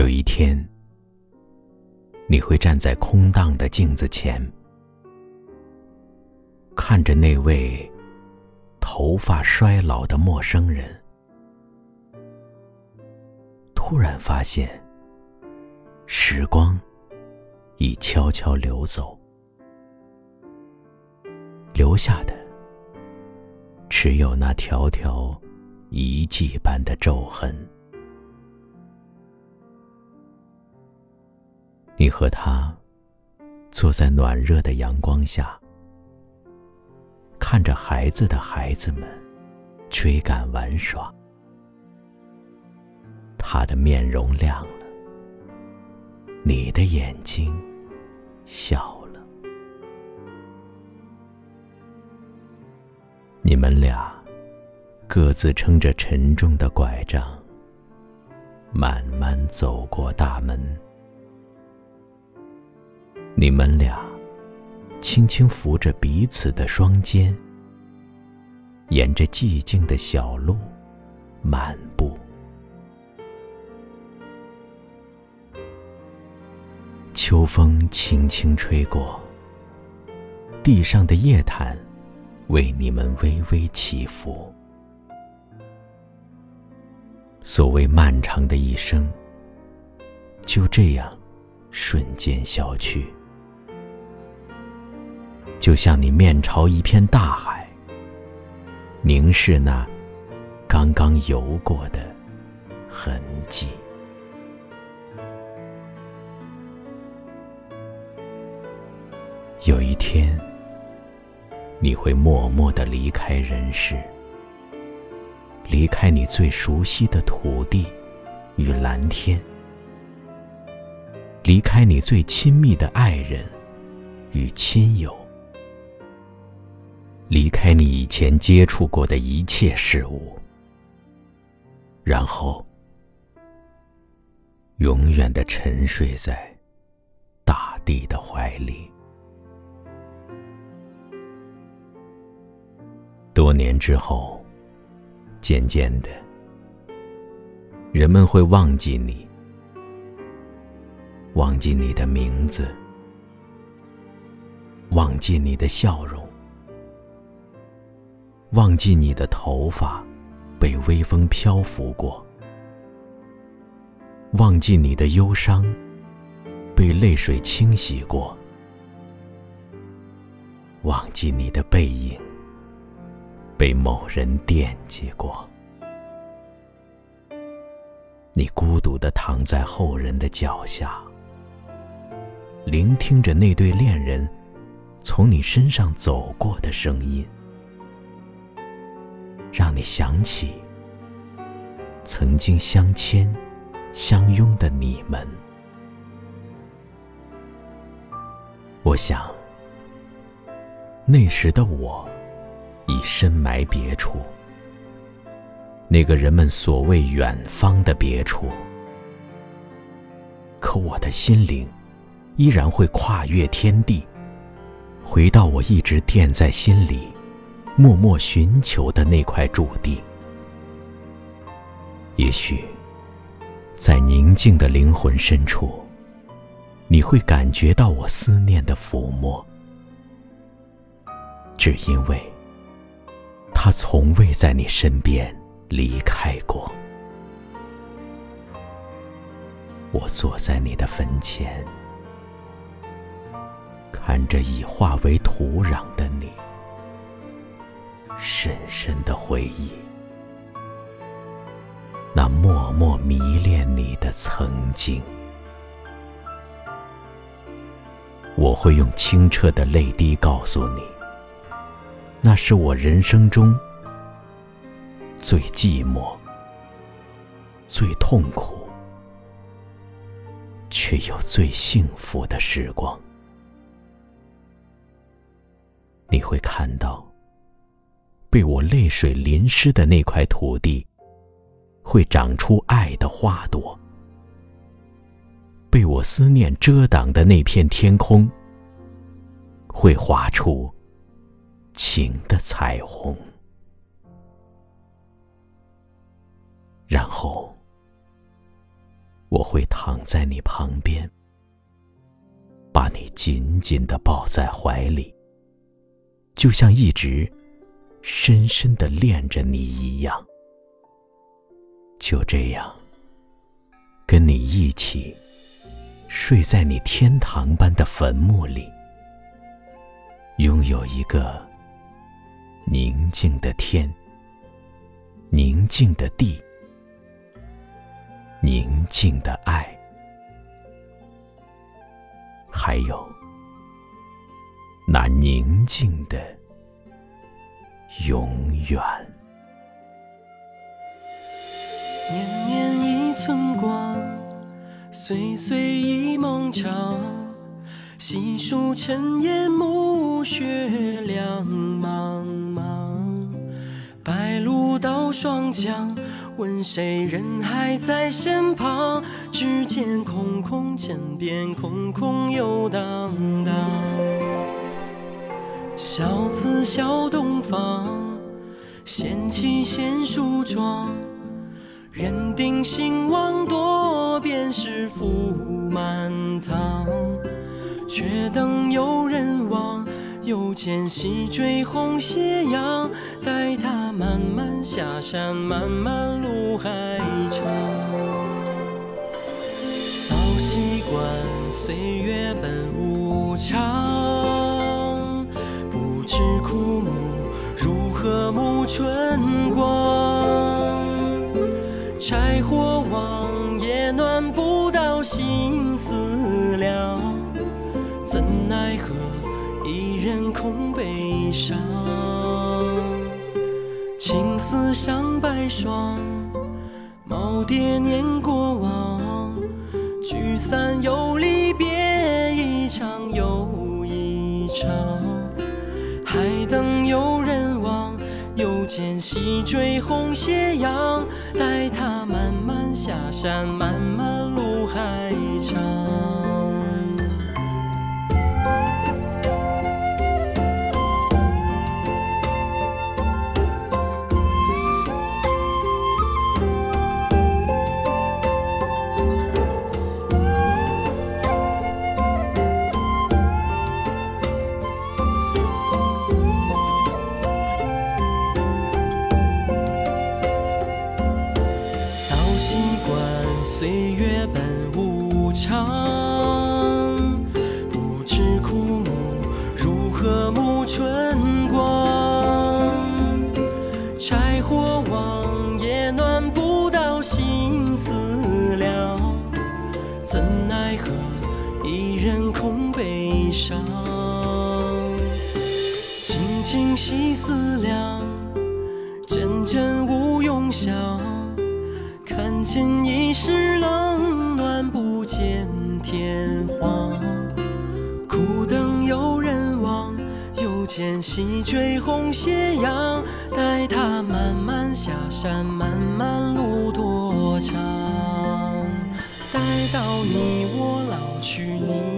有一天，你会站在空荡的镜子前，看着那位头发衰老的陌生人，突然发现，时光已悄悄流走，留下的只有那条条遗迹般的皱痕。和他坐在暖热的阳光下，看着孩子的孩子们追赶玩耍。他的面容亮了，你的眼睛笑了。你们俩各自撑着沉重的拐杖，慢慢走过大门。你们俩轻轻扶着彼此的双肩，沿着寂静的小路漫步。秋风轻轻吹过，地上的叶毯为你们微微起伏。所谓漫长的一生，就这样瞬间消去。就像你面朝一片大海，凝视那刚刚游过的痕迹。有一天，你会默默的离开人世，离开你最熟悉的土地与蓝天，离开你最亲密的爱人与亲友。离开你以前接触过的一切事物，然后永远的沉睡在大地的怀里。多年之后，渐渐的，人们会忘记你，忘记你的名字，忘记你的笑容。忘记你的头发被微风漂浮过，忘记你的忧伤被泪水清洗过，忘记你的背影被某人惦记过。你孤独的躺在后人的脚下，聆听着那对恋人从你身上走过的声音。让你想起曾经相牵、相拥的你们。我想，那时的我已深埋别处，那个人们所谓远方的别处。可我的心灵依然会跨越天地，回到我一直垫在心里。默默寻求的那块驻地，也许在宁静的灵魂深处，你会感觉到我思念的抚摸，只因为他从未在你身边离开过。我坐在你的坟前，看着已化为土壤的你。深深的回忆，那默默迷恋你的曾经，我会用清澈的泪滴告诉你，那是我人生中最寂寞、最痛苦，却又最幸福的时光。你会看到。被我泪水淋湿的那块土地，会长出爱的花朵；被我思念遮挡的那片天空，会画出情的彩虹。然后，我会躺在你旁边，把你紧紧的抱在怀里，就像一直深深的恋着你一样。就这样，跟你一起睡在你天堂般的坟墓里，拥有一个宁静的天。宁静的地，宁静的爱，还有那宁静的永远。年年一寸光，岁岁一梦长。细数尘烟暮雪两茫茫。白鹭到霜降，问谁人还在身旁？只见空空枕边，空空又荡荡。小子小东方，掀起仙梳妆。人定兴亡多，便是福满堂。却等有人望。又见西坠红斜阳，待他慢慢下山，漫漫路还长。早习惯岁月本无常，是枯木如何沐春光。柴火旺也暖不到心思凉，怎奈何？一人空悲伤，青丝上白霜，耄耋念过往，聚散又离别，一场又一场。还等有人望，又见西坠红斜阳，待他慢慢下山，漫漫路还长。岁月本无常，不知枯木如何沐春光。柴火旺也暖不到心思凉，怎奈何一人空悲伤。静静细思量，阵阵无用香。看见一世冷暖，不见天荒。苦等有人望，又见西坠红斜阳。待他慢慢下山，漫漫路多长。待到你我老去，你。